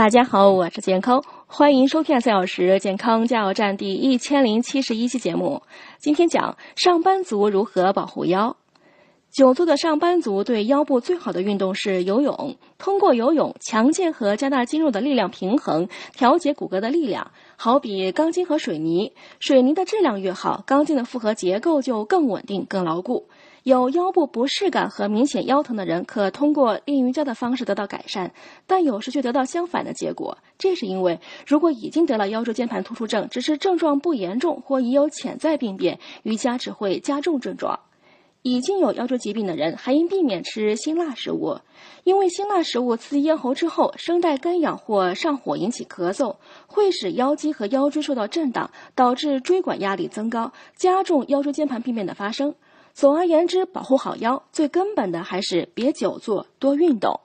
大家好，我是健康，欢迎收听三小时健康加油站第一千零七十一期节目。今天讲上班族如何保护腰。久坐的上班族对腰部最好的运动是游泳。通过游泳，强健和加大肌肉的力量平衡，调节骨骼的力量。好比钢筋和水泥，水泥的质量越好，钢筋的复合结构就更稳定、更牢固。有腰部不适感和明显腰疼的人，可通过练瑜伽的方式得到改善，但有时却得到相反的结果。这是因为，如果已经得了腰椎间盘突出症，只是症状不严重或已有潜在病变，瑜伽只会加重症状。已经有腰椎疾病的人还应避免吃辛辣食物，因为辛辣食物刺激咽喉之后，声带干痒或上火引起咳嗽，会使腰肌和腰椎受到震荡，导致椎管压力增高，加重腰椎间盘病变的发生。总而言之，保护好腰，最根本的还是别久坐，多运动。